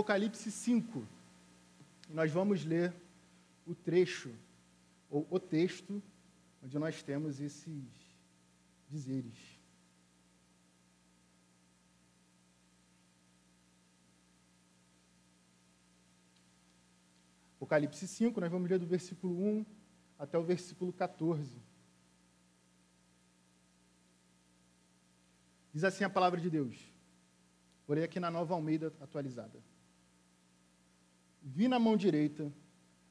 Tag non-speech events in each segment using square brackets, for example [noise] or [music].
Apocalipse 5. E nós vamos ler o trecho, ou o texto, onde nós temos esses dizeres. Apocalipse 5, nós vamos ler do versículo 1 até o versículo 14. Diz assim a palavra de Deus. Porém, aqui na nova Almeida atualizada vi na mão direita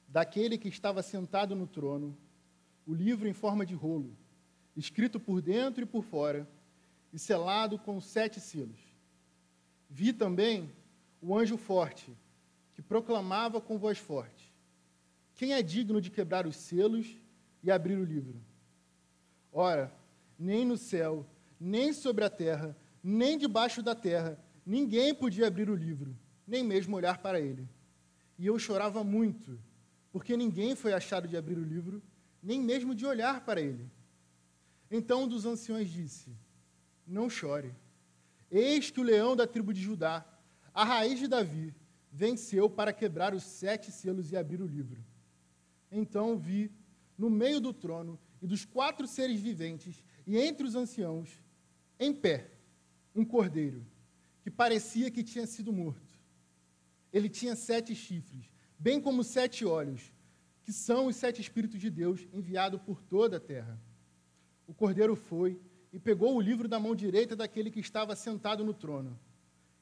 daquele que estava sentado no trono o livro em forma de rolo, escrito por dentro e por fora, e selado com sete selos. Vi também o anjo forte, que proclamava com voz forte: Quem é digno de quebrar os selos e abrir o livro? Ora, nem no céu, nem sobre a terra, nem debaixo da terra, ninguém podia abrir o livro, nem mesmo olhar para ele. E eu chorava muito, porque ninguém foi achado de abrir o livro, nem mesmo de olhar para ele. Então um dos anciões disse: Não chore. Eis que o leão da tribo de Judá, a raiz de Davi, venceu para quebrar os sete selos e abrir o livro. Então vi, no meio do trono e dos quatro seres viventes, e entre os anciãos, em pé, um cordeiro, que parecia que tinha sido morto ele tinha sete chifres, bem como sete olhos, que são os sete Espíritos de Deus enviados por toda a terra. O cordeiro foi e pegou o livro da mão direita daquele que estava sentado no trono.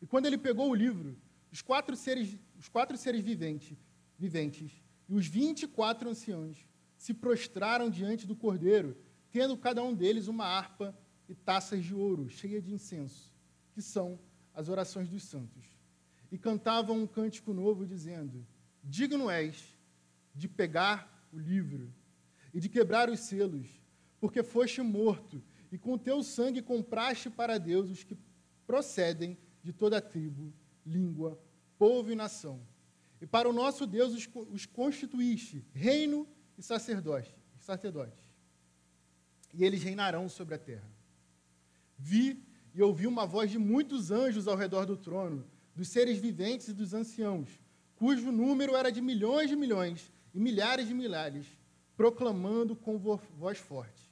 E quando ele pegou o livro, os quatro seres, os quatro seres viventes, viventes e os vinte e quatro anciãos se prostraram diante do cordeiro, tendo cada um deles uma harpa e taças de ouro cheia de incenso, que são as orações dos santos e cantavam um cântico novo, dizendo: Digno és de pegar o livro e de quebrar os selos, porque foste morto, e com teu sangue compraste para Deus os que procedem de toda a tribo, língua, povo e nação. E para o nosso Deus os, os constituíste reino e sacerdote, sacerdote. E eles reinarão sobre a terra. Vi e ouvi uma voz de muitos anjos ao redor do trono dos seres viventes e dos anciãos, cujo número era de milhões de milhões e milhares de milhares, proclamando com voz forte: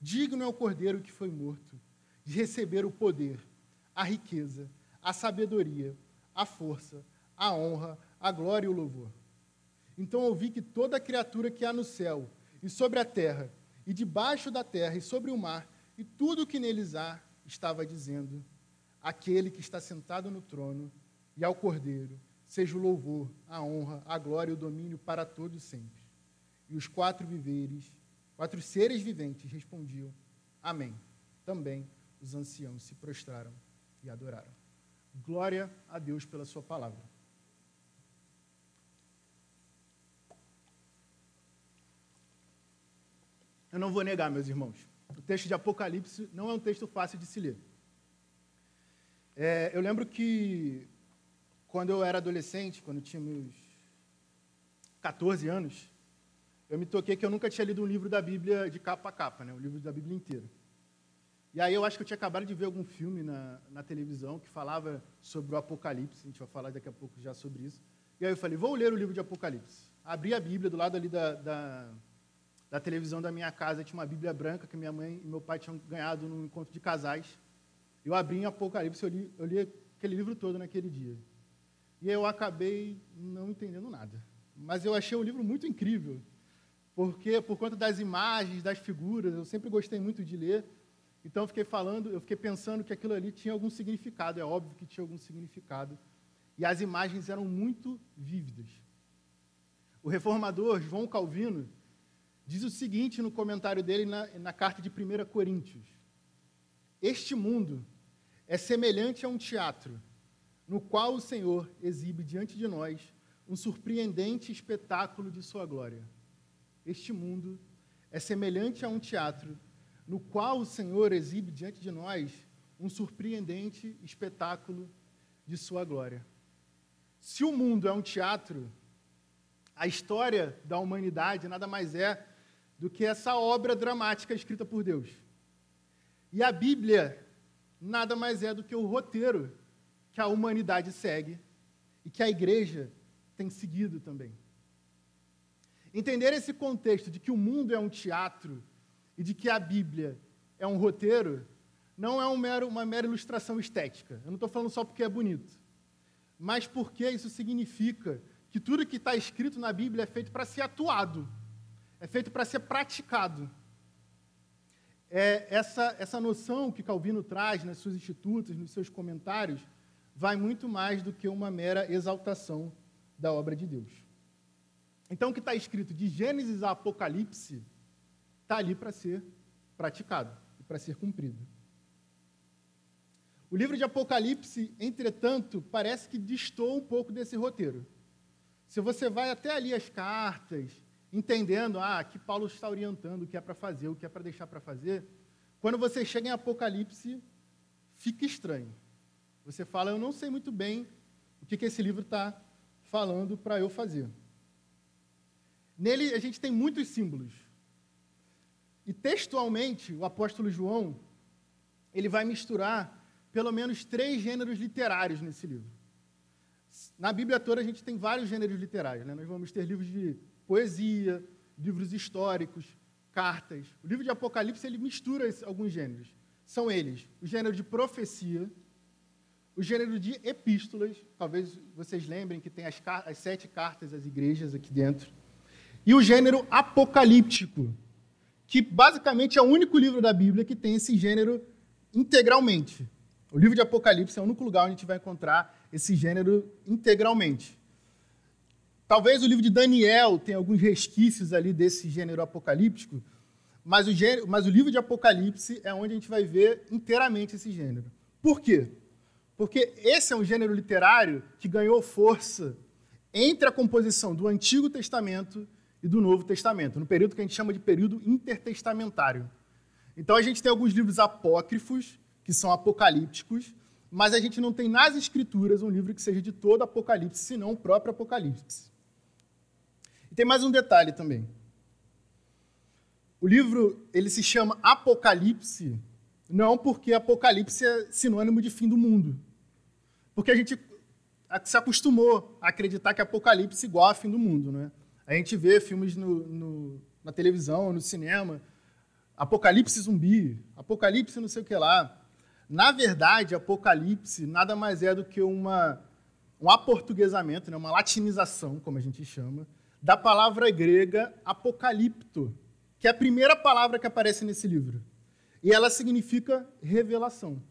Digno é o cordeiro que foi morto de receber o poder, a riqueza, a sabedoria, a força, a honra, a glória e o louvor. Então ouvi que toda criatura que há no céu e sobre a terra, e debaixo da terra e sobre o mar, e tudo o que neles há, estava dizendo: aquele que está sentado no trono e ao Cordeiro, seja o louvor, a honra, a glória e o domínio para todos sempre. E os quatro viveres, quatro seres viventes respondiam: Amém. Também os anciãos se prostraram e adoraram. Glória a Deus pela sua palavra. Eu não vou negar, meus irmãos, o texto de Apocalipse não é um texto fácil de se ler. É, eu lembro que quando eu era adolescente, quando tinha meus 14 anos, eu me toquei que eu nunca tinha lido um livro da Bíblia de capa a capa, né? o livro da Bíblia inteira. E aí eu acho que eu tinha acabado de ver algum filme na, na televisão que falava sobre o Apocalipse, a gente vai falar daqui a pouco já sobre isso. E aí eu falei, vou ler o livro de Apocalipse. Abri a Bíblia do lado ali da, da, da televisão da minha casa, tinha uma Bíblia branca que minha mãe e meu pai tinham ganhado num encontro de casais. Eu abri em Apocalipse, eu li, eu li aquele livro todo naquele dia. E eu acabei não entendendo nada. Mas eu achei o livro muito incrível, porque por conta das imagens, das figuras, eu sempre gostei muito de ler. Então eu fiquei falando, eu fiquei pensando que aquilo ali tinha algum significado, é óbvio que tinha algum significado. E as imagens eram muito vívidas. O reformador João Calvino diz o seguinte no comentário dele na, na carta de 1 Coríntios: Este mundo é semelhante a um teatro, no qual o Senhor exibe diante de nós um surpreendente espetáculo de sua glória. Este mundo é semelhante a um teatro, no qual o Senhor exibe diante de nós um surpreendente espetáculo de sua glória. Se o mundo é um teatro, a história da humanidade nada mais é do que essa obra dramática escrita por Deus. E a Bíblia nada mais é do que o roteiro que a humanidade segue e que a igreja tem seguido também. Entender esse contexto de que o mundo é um teatro e de que a Bíblia é um roteiro não é um mero, uma mera ilustração estética. Eu não estou falando só porque é bonito, mas porque isso significa que tudo que está escrito na Bíblia é feito para ser atuado, é feito para ser praticado. É essa, essa noção que Calvino traz nas suas institutos, nos seus comentários, vai muito mais do que uma mera exaltação da obra de Deus. Então, o que está escrito de Gênesis a Apocalipse está ali para ser praticado e para ser cumprido. O livro de Apocalipse, entretanto, parece que distou um pouco desse roteiro. Se você vai até ali as cartas, entendendo, ah, que Paulo está orientando o que é para fazer, o que é para deixar para fazer, quando você chega em Apocalipse, fica estranho. Você fala, eu não sei muito bem o que, que esse livro está falando para eu fazer. Nele a gente tem muitos símbolos. E textualmente, o apóstolo João, ele vai misturar pelo menos três gêneros literários nesse livro. Na Bíblia toda a gente tem vários gêneros literários. Né? Nós vamos ter livros de poesia, livros históricos, cartas. O livro de Apocalipse ele mistura alguns gêneros. São eles o gênero de profecia, o gênero de epístolas, talvez vocês lembrem que tem as, as sete cartas às igrejas aqui dentro, e o gênero apocalíptico, que basicamente é o único livro da Bíblia que tem esse gênero integralmente. O livro de Apocalipse é o único lugar onde a gente vai encontrar esse gênero integralmente. Talvez o livro de Daniel tenha alguns resquícios ali desse gênero apocalíptico, mas o, gênero, mas o livro de Apocalipse é onde a gente vai ver inteiramente esse gênero. Por quê? Porque esse é um gênero literário que ganhou força entre a composição do Antigo Testamento e do Novo Testamento, no período que a gente chama de período intertestamentário. Então a gente tem alguns livros apócrifos, que são apocalípticos, mas a gente não tem nas escrituras um livro que seja de todo Apocalipse, senão o próprio Apocalipse. Tem mais um detalhe também. O livro ele se chama Apocalipse não porque Apocalipse é sinônimo de fim do mundo, porque a gente se acostumou a acreditar que Apocalipse é igual a fim do mundo, né? A gente vê filmes no, no, na televisão, no cinema, Apocalipse zumbi, Apocalipse não sei o que lá. Na verdade, Apocalipse nada mais é do que uma, um aportuguesamento, né? uma latinização, como a gente chama, da palavra grega apocalipto, que é a primeira palavra que aparece nesse livro. E ela significa revelação.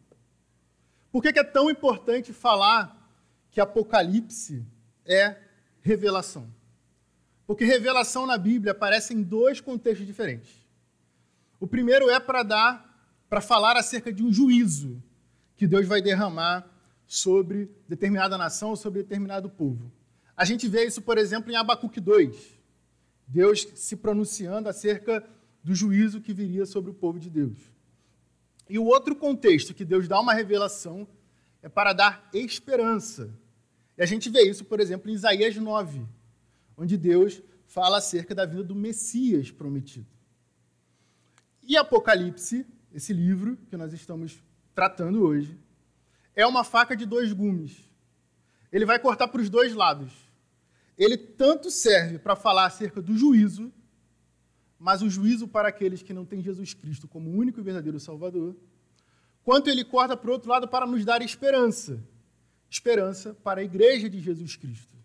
Por que, é tão importante falar que Apocalipse é revelação? Porque revelação na Bíblia aparece em dois contextos diferentes. O primeiro é para dar, para falar acerca de um juízo que Deus vai derramar sobre determinada nação ou sobre determinado povo. A gente vê isso, por exemplo, em Abacuque 2. Deus se pronunciando acerca do juízo que viria sobre o povo de Deus. E o outro contexto que Deus dá uma revelação é para dar esperança. E a gente vê isso, por exemplo, em Isaías 9, onde Deus fala acerca da vida do Messias prometido. E Apocalipse, esse livro que nós estamos tratando hoje, é uma faca de dois gumes. Ele vai cortar para os dois lados. Ele tanto serve para falar acerca do juízo, mas o juízo para aqueles que não têm Jesus Cristo como único e verdadeiro Salvador, quanto ele corta para o outro lado para nos dar esperança esperança para a igreja de Jesus Cristo.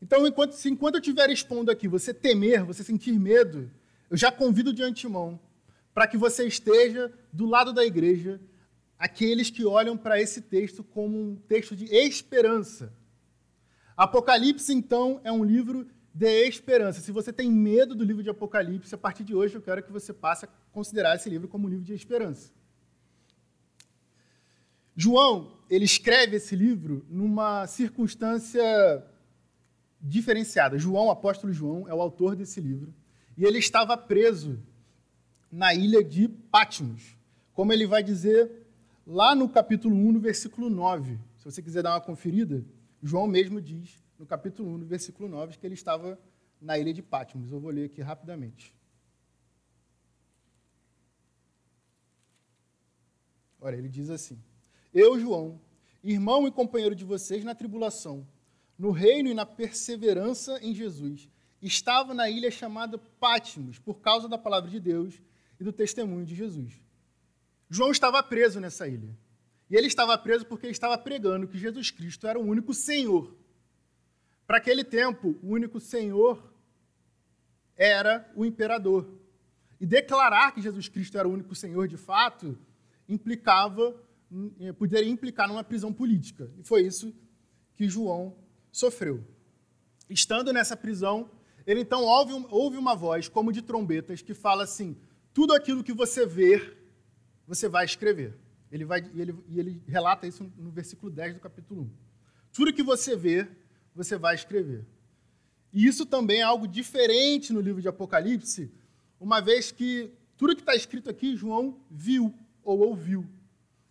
Então, enquanto, se enquanto eu estiver expondo aqui, você temer, você sentir medo, eu já convido de antemão para que você esteja do lado da igreja, aqueles que olham para esse texto como um texto de esperança. Apocalipse, então, é um livro de esperança. Se você tem medo do livro de Apocalipse, a partir de hoje eu quero que você passe a considerar esse livro como um livro de esperança. João, ele escreve esse livro numa circunstância diferenciada. João, o apóstolo João, é o autor desse livro, e ele estava preso na ilha de Patmos. Como ele vai dizer lá no capítulo 1, no versículo 9. Se você quiser dar uma conferida, João mesmo diz no capítulo 1, no versículo 9, que ele estava na ilha de Patmos. Eu vou ler aqui rapidamente. Olha, ele diz assim: Eu, João, irmão e companheiro de vocês na tribulação, no reino e na perseverança em Jesus, estava na ilha chamada Pátimos, por causa da palavra de Deus e do testemunho de Jesus. João estava preso nessa ilha. E ele estava preso porque ele estava pregando que Jesus Cristo era o único Senhor. Para aquele tempo, o único Senhor era o imperador. E declarar que Jesus Cristo era o único Senhor de fato implicava, eh, poderia implicar numa prisão política. E foi isso que João sofreu. Estando nessa prisão, ele então ouve, ouve uma voz, como de trombetas, que fala assim: tudo aquilo que você ver, você vai escrever. Ele vai, e ele, e ele relata isso no versículo 10 do capítulo 1. Tudo que você vê, você vai escrever. E isso também é algo diferente no livro de Apocalipse, uma vez que tudo que está escrito aqui, João viu ou ouviu.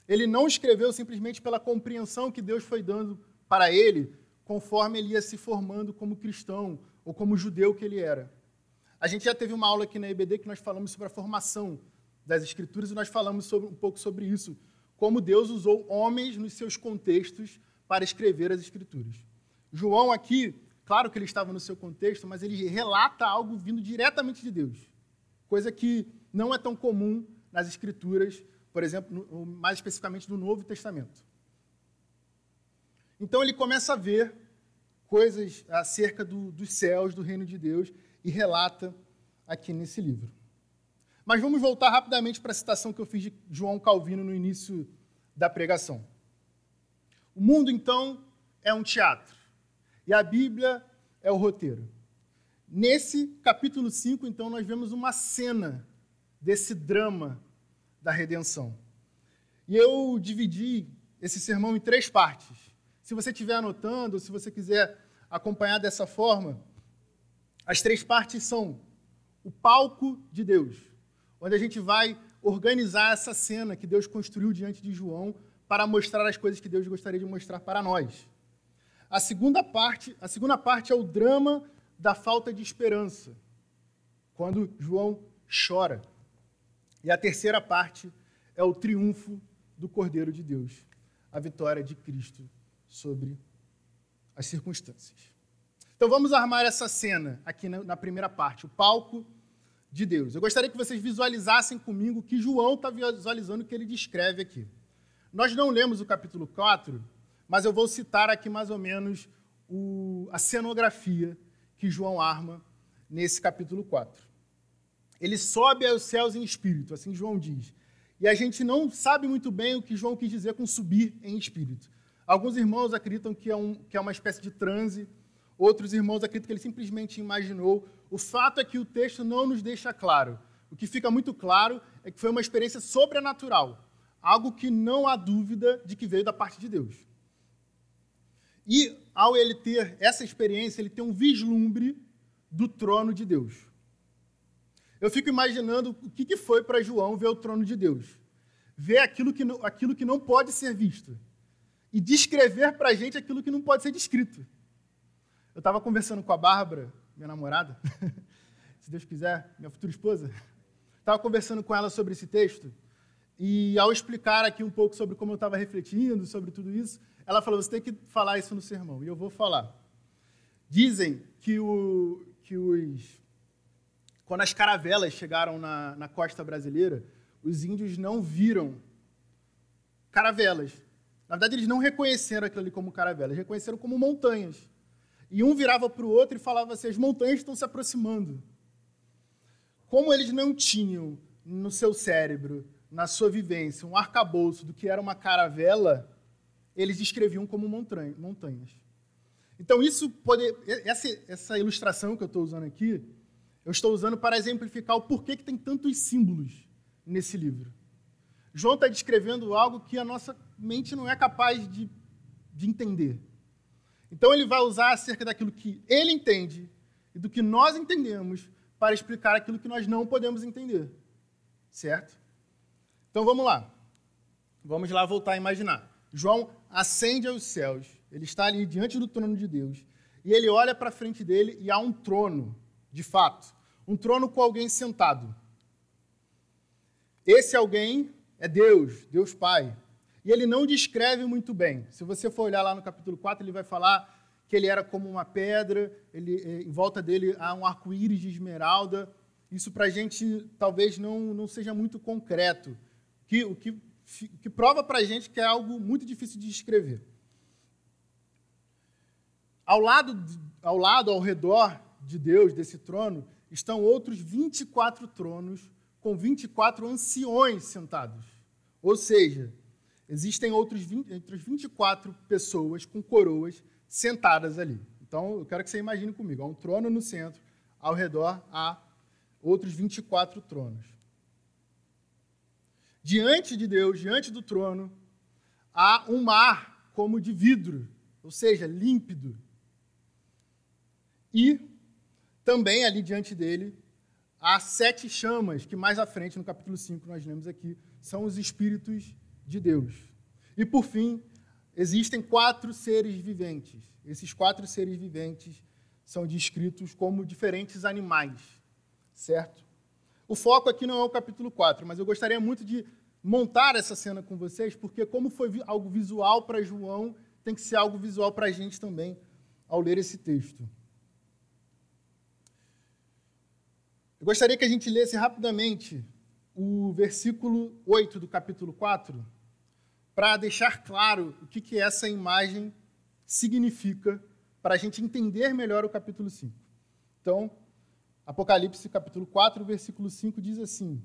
Ele não escreveu simplesmente pela compreensão que Deus foi dando para ele, conforme ele ia se formando como cristão ou como judeu que ele era. A gente já teve uma aula aqui na EBD que nós falamos sobre a formação das Escrituras e nós falamos sobre, um pouco sobre isso, como Deus usou homens nos seus contextos para escrever as Escrituras. João aqui, claro que ele estava no seu contexto, mas ele relata algo vindo diretamente de Deus, coisa que não é tão comum nas Escrituras, por exemplo, no, mais especificamente no Novo Testamento. Então ele começa a ver coisas acerca do, dos céus, do reino de Deus, e relata aqui nesse livro. Mas vamos voltar rapidamente para a citação que eu fiz de João Calvino no início da pregação. O mundo, então, é um teatro. E a Bíblia é o roteiro. Nesse capítulo 5, então, nós vemos uma cena desse drama da redenção. E eu dividi esse sermão em três partes. Se você estiver anotando, se você quiser acompanhar dessa forma, as três partes são o palco de Deus, onde a gente vai organizar essa cena que Deus construiu diante de João para mostrar as coisas que Deus gostaria de mostrar para nós. A segunda parte, a segunda parte é o drama da falta de esperança, quando João chora. E a terceira parte é o triunfo do Cordeiro de Deus, a vitória de Cristo sobre as circunstâncias. Então vamos armar essa cena aqui na, primeira parte, o palco de Deus. Eu gostaria que vocês visualizassem comigo o que João está visualizando, o que ele descreve aqui. Nós não lemos o capítulo 4, mas eu vou citar aqui mais ou menos o, a cenografia que João arma nesse capítulo 4. Ele sobe aos céus em espírito, assim João diz. E a gente não sabe muito bem o que João quis dizer com subir em espírito. Alguns irmãos acreditam que é, um, que é uma espécie de transe, outros irmãos acreditam que ele simplesmente imaginou. O fato é que o texto não nos deixa claro. O que fica muito claro é que foi uma experiência sobrenatural, algo que não há dúvida de que veio da parte de Deus. E ao ele ter essa experiência, ele tem um vislumbre do trono de Deus. Eu fico imaginando o que foi para João ver o trono de Deus. Ver aquilo que, aquilo que não pode ser visto. E descrever para a gente aquilo que não pode ser descrito. Eu estava conversando com a Bárbara, minha namorada, [laughs] se Deus quiser, minha futura esposa. Estava conversando com ela sobre esse texto. E ao explicar aqui um pouco sobre como eu estava refletindo sobre tudo isso, ela falou: você tem que falar isso no sermão. E eu vou falar. Dizem que, o, que os. Quando as caravelas chegaram na, na costa brasileira, os índios não viram caravelas. Na verdade, eles não reconheceram aquilo ali como caravelas, reconheceram como montanhas. E um virava para o outro e falava assim: as montanhas estão se aproximando. Como eles não tinham no seu cérebro, na sua vivência, um arcabouço do que era uma caravela, eles descreviam como montanhas. Então, isso pode, essa, essa ilustração que eu estou usando aqui, eu estou usando para exemplificar o porquê que tem tantos símbolos nesse livro. João está descrevendo algo que a nossa mente não é capaz de, de entender. Então, ele vai usar acerca daquilo que ele entende e do que nós entendemos para explicar aquilo que nós não podemos entender. Certo? Então, vamos lá. Vamos lá voltar a imaginar. João ascende aos céus, ele está ali diante do trono de Deus, e ele olha para frente dele e há um trono, de fato, um trono com alguém sentado. Esse alguém é Deus, Deus Pai. E ele não descreve muito bem. Se você for olhar lá no capítulo 4, ele vai falar que ele era como uma pedra, ele, eh, em volta dele há um arco-íris de esmeralda. Isso para a gente talvez não, não seja muito concreto, que, o que, que prova para a gente que é algo muito difícil de descrever. Ao lado, ao lado, ao redor de Deus, desse trono, estão outros 24 tronos com 24 anciões sentados. Ou seja, existem outros 20, outras 24 pessoas com coroas sentadas ali. Então, eu quero que você imagine comigo: há um trono no centro, ao redor há outros 24 tronos. Diante de Deus, diante do trono, há um mar como de vidro, ou seja, límpido. E também ali diante dele há sete chamas, que mais à frente, no capítulo 5, nós lemos aqui, são os espíritos de Deus. E por fim, existem quatro seres viventes. Esses quatro seres viventes são descritos como diferentes animais, certo? O foco aqui não é o capítulo 4, mas eu gostaria muito de montar essa cena com vocês, porque como foi algo visual para João, tem que ser algo visual para a gente também ao ler esse texto. Eu gostaria que a gente lesse rapidamente o versículo 8 do capítulo 4, para deixar claro o que, que essa imagem significa, para a gente entender melhor o capítulo 5. Então, Apocalipse capítulo 4, versículo 5 diz assim.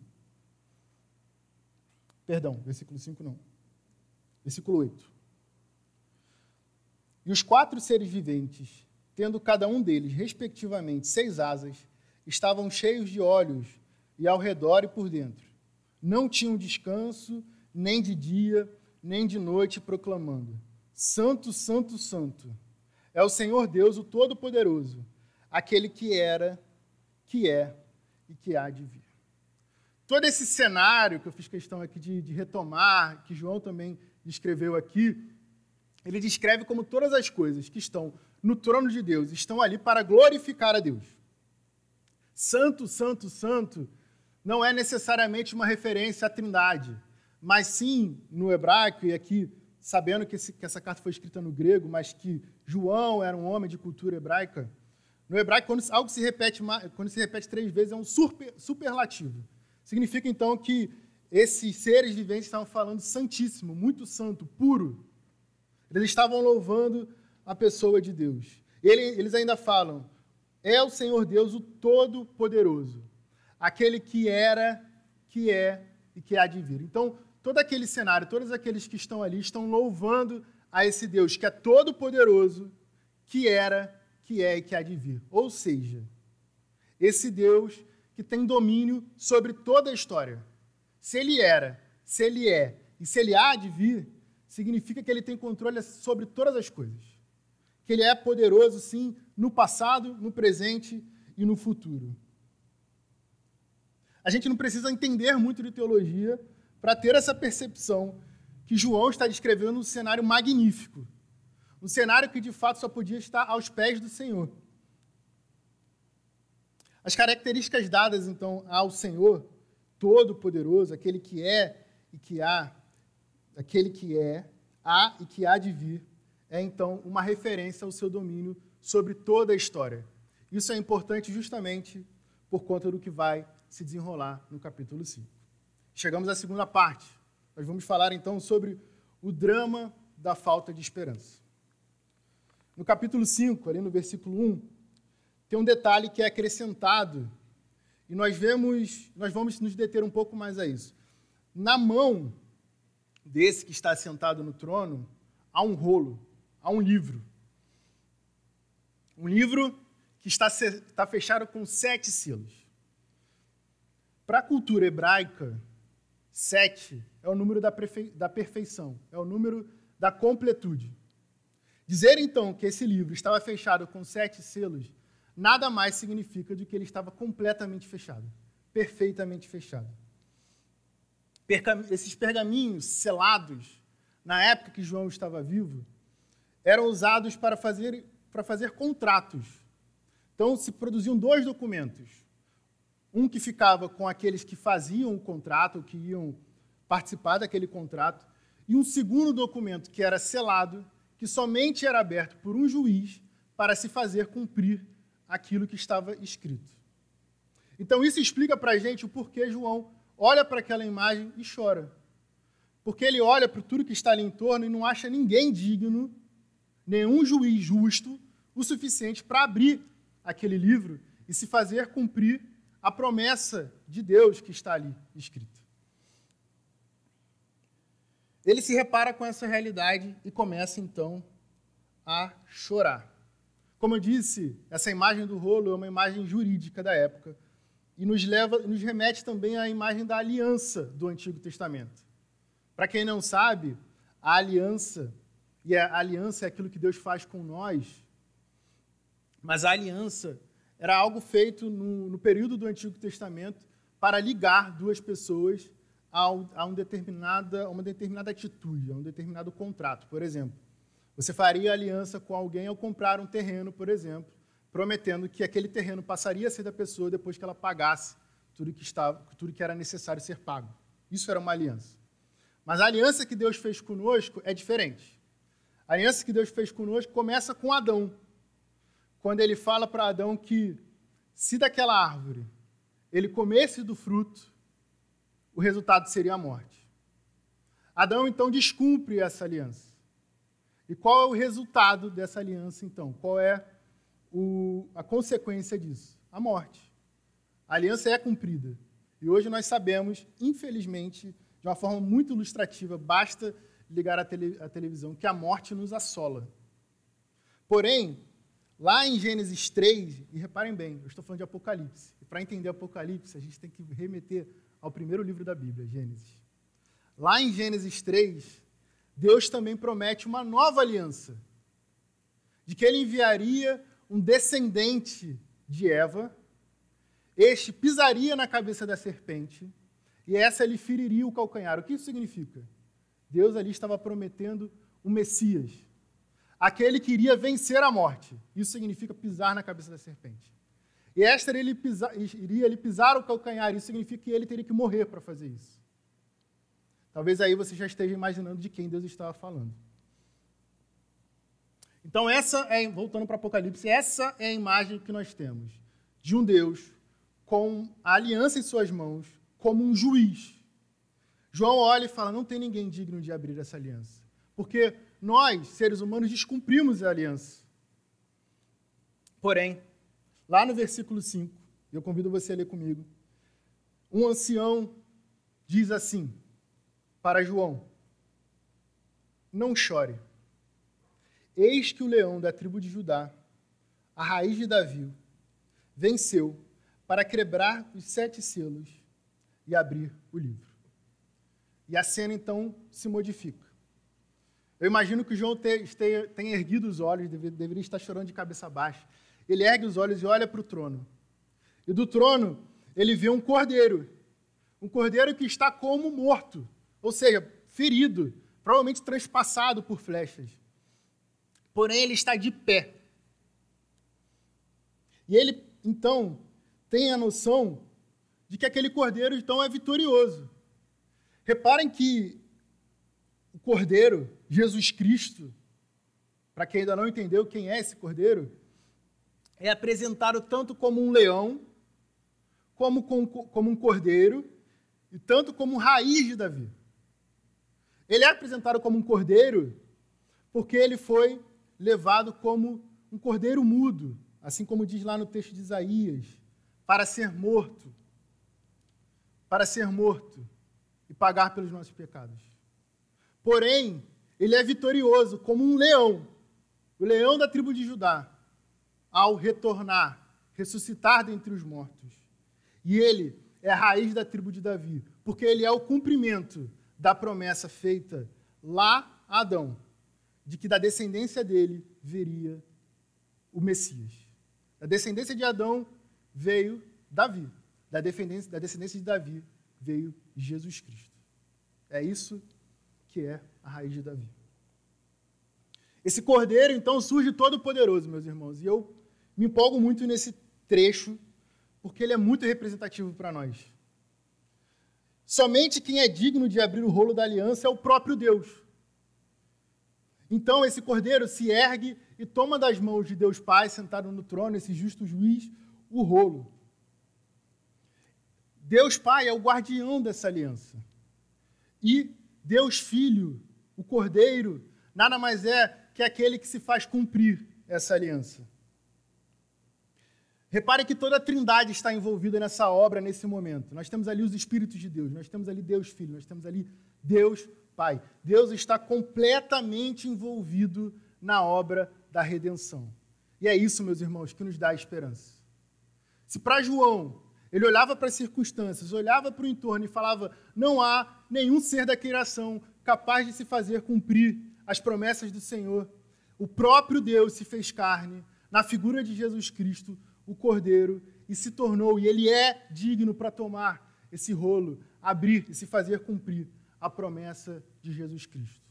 Perdão, versículo 5 não. Versículo 8. E os quatro seres viventes, tendo cada um deles, respectivamente, seis asas, estavam cheios de olhos e ao redor e por dentro. Não tinham descanso, nem de dia, nem de noite, proclamando: Santo, Santo, Santo. É o Senhor Deus, o Todo-Poderoso, aquele que era, que é e que há de vir. Todo esse cenário que eu fiz questão aqui de, de retomar, que João também descreveu aqui, ele descreve como todas as coisas que estão no trono de Deus estão ali para glorificar a Deus. Santo, santo, santo não é necessariamente uma referência à Trindade, mas sim no hebraico, e aqui sabendo que, esse, que, essa carta foi escrita no grego, mas que João era um homem de cultura hebraica, no hebraico, quando algo se repete, quando se repete três vezes, é um super, superlativo. Significa, então, que esses seres viventes estavam falando santíssimo, muito santo, puro. Eles estavam louvando a pessoa de Deus. eles ainda falam, é o Senhor Deus, o Todo-Poderoso, aquele que era, que é e que há de vir. Então, todo aquele cenário, todos aqueles que estão ali estão louvando a esse Deus que é todo-poderoso, que era, que é e que há de vir. Ou seja, esse Deus que tem domínio sobre toda a história. Se ele era, se ele é e se ele há de vir, significa que ele tem controle sobre todas as coisas que ele é poderoso, sim, no passado, no presente e no futuro. A gente não precisa entender muito de teologia para ter essa percepção que João está descrevendo um cenário magnífico. Um cenário que de fato só podia estar aos pés do Senhor. As características dadas então ao Senhor Todo-Poderoso, aquele que é e que há, aquele que é, há e que há de vir, é então uma referência ao seu domínio sobre toda a história. Isso é importante justamente por conta do que vai se desenrolar no capítulo 5. Chegamos à segunda parte. Nós vamos falar então sobre o drama da falta de esperança. No capítulo 5, ali no versículo 1, tem um detalhe que é acrescentado e nós vemos, nós vamos nos deter um pouco mais a isso. Na mão desse que está sentado no trono há um rolo a um livro. Um livro que está, está fechado com sete selos. Para a cultura hebraica, sete é o número da, da perfeição, é o número da completude. Dizer então que esse livro estava fechado com sete selos nada mais significa do que ele estava completamente fechado, perfeitamente fechado. Esses pergaminhos selados, na época que João estava vivo, eram usados para fazer, para fazer contratos. Então, se produziam dois documentos. Um que ficava com aqueles que faziam o contrato, que iam participar daquele contrato, e um segundo documento que era selado, que somente era aberto por um juiz para se fazer cumprir aquilo que estava escrito. Então, isso explica para a gente o porquê João olha para aquela imagem e chora. Porque ele olha para tudo que está ali em torno e não acha ninguém digno, nenhum juiz justo, o suficiente para abrir aquele livro e se fazer cumprir a promessa de Deus que está ali escrita. Ele se repara com essa realidade e começa então a chorar. Como eu disse, essa imagem do rolo é uma imagem jurídica da época e nos leva, nos remete também à imagem da aliança do Antigo Testamento. Para quem não sabe, a aliança e a aliança é aquilo que Deus faz com nós, mas a aliança era algo feito no, no período do Antigo Testamento para ligar duas pessoas a, a, um determinada, uma determinada atitude, a um determinado contrato. Por exemplo, você faria aliança com alguém ao comprar um terreno, por exemplo, prometendo que aquele terreno passaria a ser da pessoa depois que ela pagasse tudo que, estava, tudo que era necessário ser pago. Isso era uma aliança. Mas a aliança que Deus fez conosco é diferente. A aliança que Deus fez conosco começa com Adão, quando ele fala para Adão que se daquela árvore ele comesse do fruto, o resultado seria a morte. Adão então descumpre essa aliança. E qual é o resultado dessa aliança, então? Qual é o, a consequência disso? A morte. A aliança é cumprida. E hoje nós sabemos, infelizmente, de uma forma muito ilustrativa, basta ligar a, tele, a televisão, que a morte nos assola. Porém, lá em Gênesis 3, e reparem bem, eu estou falando de Apocalipse, e para entender Apocalipse, a gente tem que remeter ao primeiro livro da Bíblia, Gênesis. Lá em Gênesis 3, Deus também promete uma nova aliança, de que ele enviaria um descendente de Eva, este pisaria na cabeça da serpente, e essa lhe feriria o calcanhar. O que isso significa? Deus ali estava prometendo o Messias, aquele que iria vencer a morte. Isso significa pisar na cabeça da serpente. E esta iria, pisar, iria pisar o calcanhar. Isso significa que ele teria que morrer para fazer isso. Talvez aí você já esteja imaginando de quem Deus estava falando. Então, essa é, voltando para Apocalipse, essa é a imagem que nós temos de um Deus com a aliança em suas mãos, como um juiz. João olha e fala: não tem ninguém digno de abrir essa aliança. Porque nós, seres humanos, descumprimos a aliança. Porém, lá no versículo 5, eu convido você a ler comigo, um ancião diz assim para João: Não chore. Eis que o leão da tribo de Judá, a raiz de Davi, venceu para quebrar os sete selos e abrir o livro. E a cena então se modifica. Eu imagino que João tenha erguido os olhos, deveria estar chorando de cabeça baixa. Ele ergue os olhos e olha para o trono. E do trono ele vê um cordeiro. Um cordeiro que está como morto, ou seja, ferido, provavelmente transpassado por flechas. Porém, ele está de pé. E ele, então, tem a noção de que aquele cordeiro então é vitorioso. Reparem que o cordeiro, Jesus Cristo, para quem ainda não entendeu quem é esse cordeiro, é apresentado tanto como um leão, como, como um cordeiro, e tanto como raiz de Davi. Ele é apresentado como um cordeiro porque ele foi levado como um cordeiro mudo, assim como diz lá no texto de Isaías, para ser morto para ser morto e pagar pelos nossos pecados. Porém, ele é vitorioso como um leão, o leão da tribo de Judá, ao retornar, ressuscitar dentre os mortos. E ele é a raiz da tribo de Davi, porque ele é o cumprimento da promessa feita lá a Adão, de que da descendência dele viria o Messias. Da descendência de Adão veio Davi da descendência, da descendência de Davi veio Jesus Cristo. É isso que é a raiz de Davi. Esse cordeiro, então, surge todo poderoso, meus irmãos. E eu me empolgo muito nesse trecho, porque ele é muito representativo para nós. Somente quem é digno de abrir o rolo da aliança é o próprio Deus. Então, esse cordeiro se ergue e toma das mãos de Deus Pai, sentado no trono, esse justo juiz, o rolo. Deus Pai é o guardião dessa aliança. E Deus Filho, o Cordeiro, nada mais é que aquele que se faz cumprir essa aliança. Repare que toda a trindade está envolvida nessa obra, nesse momento. Nós temos ali os Espíritos de Deus, nós temos ali Deus Filho, nós temos ali Deus Pai. Deus está completamente envolvido na obra da redenção. E é isso, meus irmãos, que nos dá esperança. Se para João ele olhava para as circunstâncias, olhava para o entorno e falava: não há nenhum ser da criação capaz de se fazer cumprir as promessas do Senhor. O próprio Deus se fez carne na figura de Jesus Cristo, o Cordeiro, e se tornou, e ele é digno para tomar esse rolo, abrir e se fazer cumprir a promessa de Jesus Cristo.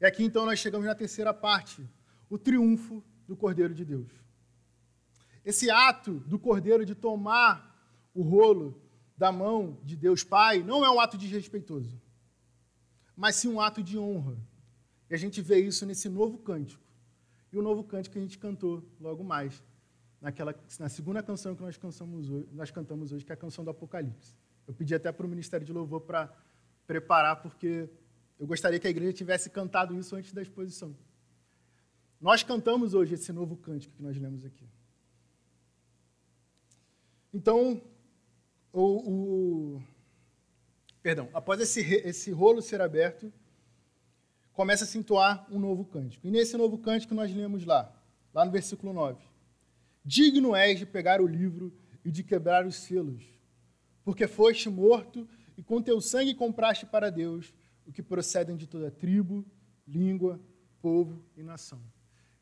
E aqui então nós chegamos na terceira parte, o triunfo do Cordeiro de Deus. Esse ato do Cordeiro de tomar o rolo da mão de Deus Pai não é um ato desrespeitoso, mas sim um ato de honra. E a gente vê isso nesse novo cântico. E o novo cântico que a gente cantou logo mais, naquela, na segunda canção que nós cantamos, hoje, nós cantamos hoje, que é a canção do Apocalipse. Eu pedi até para o Ministério de Louvor para preparar, porque eu gostaria que a igreja tivesse cantado isso antes da exposição. Nós cantamos hoje esse novo cântico que nós lemos aqui. Então, o, o perdão, após esse, esse rolo ser aberto, começa a se entoar um novo cântico. E nesse novo cântico nós lemos lá, lá no versículo 9: Digno és de pegar o livro e de quebrar os selos, porque foste morto e com teu sangue compraste para Deus o que procedem de toda tribo, língua, povo e nação.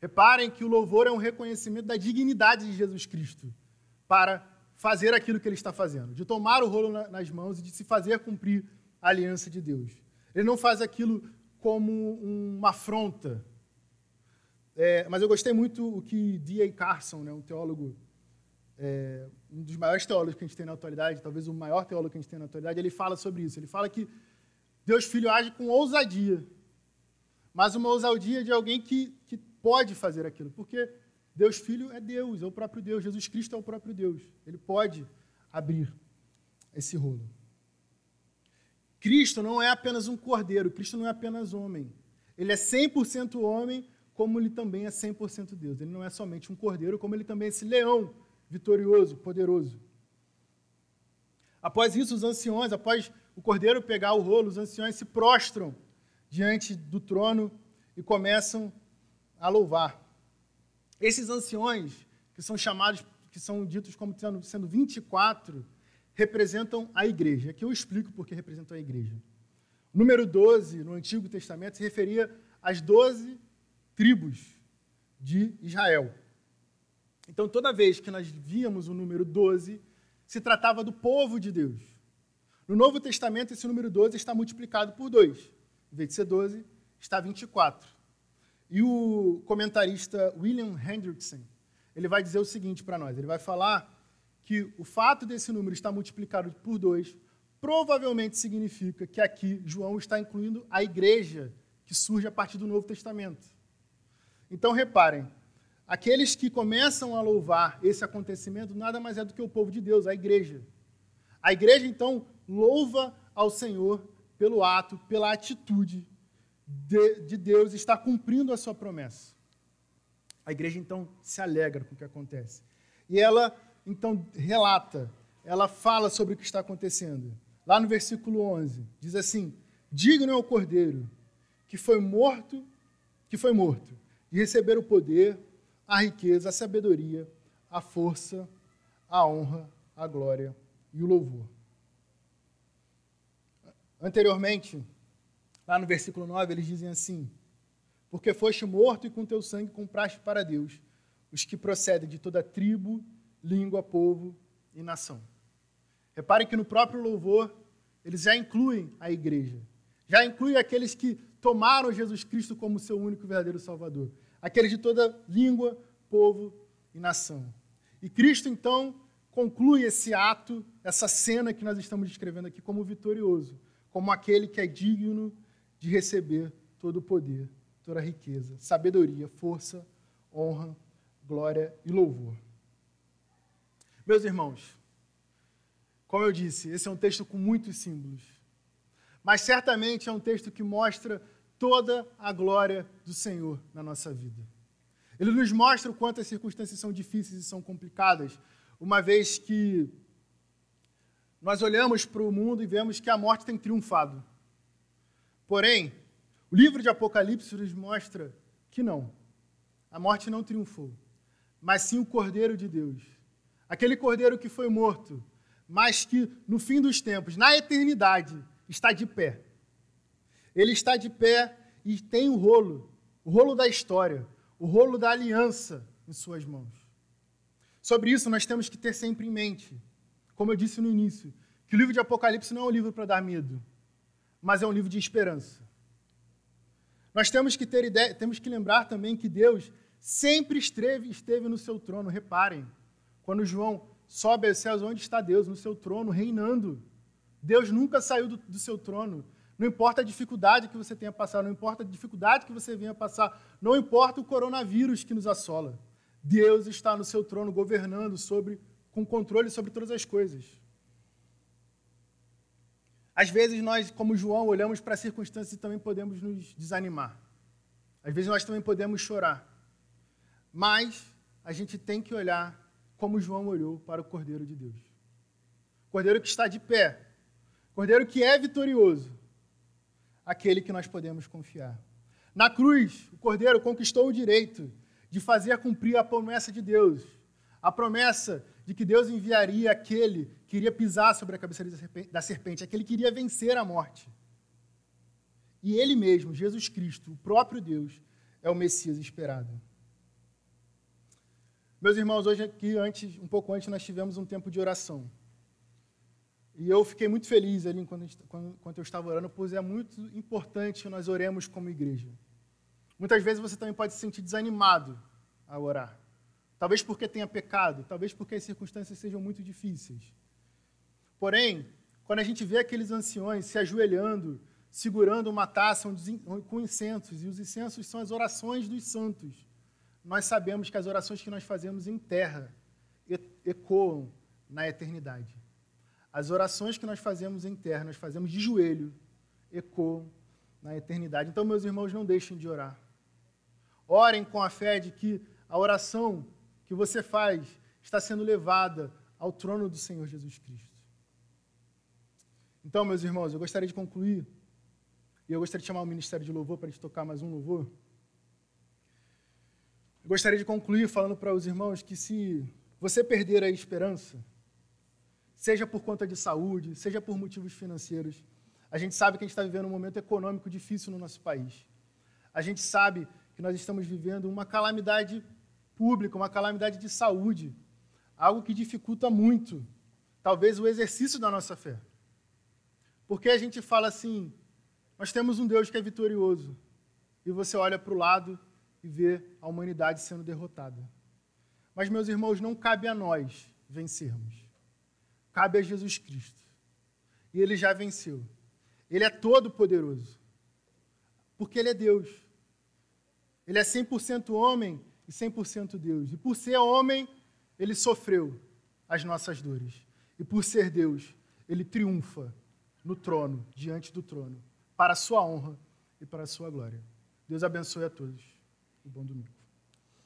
Reparem que o louvor é um reconhecimento da dignidade de Jesus Cristo para fazer aquilo que ele está fazendo, de tomar o rolo nas mãos e de se fazer cumprir a aliança de Deus. Ele não faz aquilo como uma afronta. É, mas eu gostei muito o que D.A. Carson, né, um teólogo, é, um dos maiores teólogos que a gente tem na atualidade, talvez o maior teólogo que a gente tem na atualidade, ele fala sobre isso. Ele fala que Deus Filho age com ousadia, mas uma ousadia de alguém que, que pode fazer aquilo, porque Deus Filho é Deus, é o próprio Deus, Jesus Cristo é o próprio Deus. Ele pode abrir esse rolo. Cristo não é apenas um cordeiro, Cristo não é apenas homem. Ele é 100% homem, como ele também é 100% Deus. Ele não é somente um cordeiro, como ele também é esse leão vitorioso, poderoso. Após isso, os anciões, após o cordeiro pegar o rolo, os anciões se prostram diante do trono e começam a louvar. Esses anciões, que são chamados, que são ditos como sendo, sendo 24, representam a igreja. Aqui eu explico porque representam a igreja. O número 12, no Antigo Testamento, se referia às 12 tribos de Israel. Então, toda vez que nós víamos o número 12, se tratava do povo de Deus. No Novo Testamento, esse número 12 está multiplicado por 2. Em vez de ser 12, está 24. E o comentarista William Hendrickson, ele vai dizer o seguinte para nós, ele vai falar que o fato desse número estar multiplicado por 2 provavelmente significa que aqui João está incluindo a igreja que surge a partir do Novo Testamento. Então reparem, aqueles que começam a louvar esse acontecimento nada mais é do que o povo de Deus, a igreja. A igreja então louva ao Senhor pelo ato, pela atitude de, de Deus estar cumprindo a sua promessa. A igreja então se alegra com o que acontece. E ela então relata, ela fala sobre o que está acontecendo. Lá no versículo 11, diz assim: Digno é o cordeiro que foi morto, que foi morto, de receber o poder, a riqueza, a sabedoria, a força, a honra, a glória e o louvor. Anteriormente, lá no versículo 9, eles dizem assim: Porque foste morto e com teu sangue compraste para Deus os que procedem de toda tribo, língua, povo e nação. Reparem que no próprio louvor, eles já incluem a igreja, já incluem aqueles que tomaram Jesus Cristo como seu único e verdadeiro Salvador, aqueles de toda língua, povo e nação. E Cristo, então, conclui esse ato, essa cena que nós estamos descrevendo aqui, como vitorioso, como aquele que é digno de receber todo o poder, toda a riqueza, sabedoria, força, honra, glória e louvor. Meus irmãos, como eu disse, esse é um texto com muitos símbolos. Mas certamente é um texto que mostra toda a glória do Senhor na nossa vida. Ele nos mostra o quanto as circunstâncias são difíceis e são complicadas, uma vez que nós olhamos para o mundo e vemos que a morte tem triunfado. Porém, o livro de Apocalipse nos mostra que não. A morte não triunfou, mas sim o Cordeiro de Deus. Aquele Cordeiro que foi morto, mas que no fim dos tempos, na eternidade, está de pé. Ele está de pé e tem o rolo, o rolo da história, o rolo da aliança em suas mãos. Sobre isso, nós temos que ter sempre em mente, como eu disse no início, que o livro de Apocalipse não é um livro para dar medo, mas é um livro de esperança. Nós temos que ter ideia, temos que lembrar também que Deus sempre esteve, esteve no seu trono. Reparem, quando João sobe aos céus, onde está Deus? No seu trono, reinando. Deus nunca saiu do, do seu trono. Não importa a dificuldade que você tenha passado, não importa a dificuldade que você venha passar, não importa o coronavírus que nos assola. Deus está no seu trono governando sobre com controle sobre todas as coisas. Às vezes nós, como João, olhamos para as circunstâncias e também podemos nos desanimar. Às vezes nós também podemos chorar. Mas a gente tem que olhar como João olhou para o Cordeiro de Deus. Cordeiro que está de pé. Cordeiro que é vitorioso. Aquele que nós podemos confiar. Na cruz, o Cordeiro conquistou o direito de fazer cumprir a promessa de Deus. A promessa de que Deus enviaria aquele que iria pisar sobre a cabeça da serpente, aquele que iria vencer a morte. E ele mesmo, Jesus Cristo, o próprio Deus, é o Messias esperado. Meus irmãos, hoje aqui, antes, um pouco antes, nós tivemos um tempo de oração. E eu fiquei muito feliz ali enquanto, enquanto eu estava orando, pois é muito importante que nós oremos como igreja. Muitas vezes você também pode se sentir desanimado a orar. Talvez porque tenha pecado, talvez porque as circunstâncias sejam muito difíceis. Porém, quando a gente vê aqueles anciões se ajoelhando, segurando uma taça com incensos, e os incensos são as orações dos santos, nós sabemos que as orações que nós fazemos em terra ecoam na eternidade. As orações que nós fazemos em terra, nós fazemos de joelho, ecoam na eternidade. Então, meus irmãos, não deixem de orar. Orem com a fé de que a oração que você faz está sendo levada ao trono do Senhor Jesus Cristo. Então, meus irmãos, eu gostaria de concluir, e eu gostaria de chamar o Ministério de Louvor para a gente tocar mais um louvor. Eu gostaria de concluir falando para os irmãos que se você perder a esperança, seja por conta de saúde, seja por motivos financeiros, a gente sabe que a gente está vivendo um momento econômico difícil no nosso país. A gente sabe que nós estamos vivendo uma calamidade pública, uma calamidade de saúde, algo que dificulta muito, talvez, o exercício da nossa fé. Porque a gente fala assim: nós temos um Deus que é vitorioso, e você olha para o lado e vê a humanidade sendo derrotada. Mas, meus irmãos, não cabe a nós vencermos, cabe a Jesus Cristo. E ele já venceu. Ele é todo poderoso, porque ele é Deus. Ele é 100% homem e 100% Deus. E por ser homem, ele sofreu as nossas dores. E por ser Deus, ele triunfa no trono, diante do trono, para a sua honra e para a sua glória. Deus abençoe a todos. E bom domingo.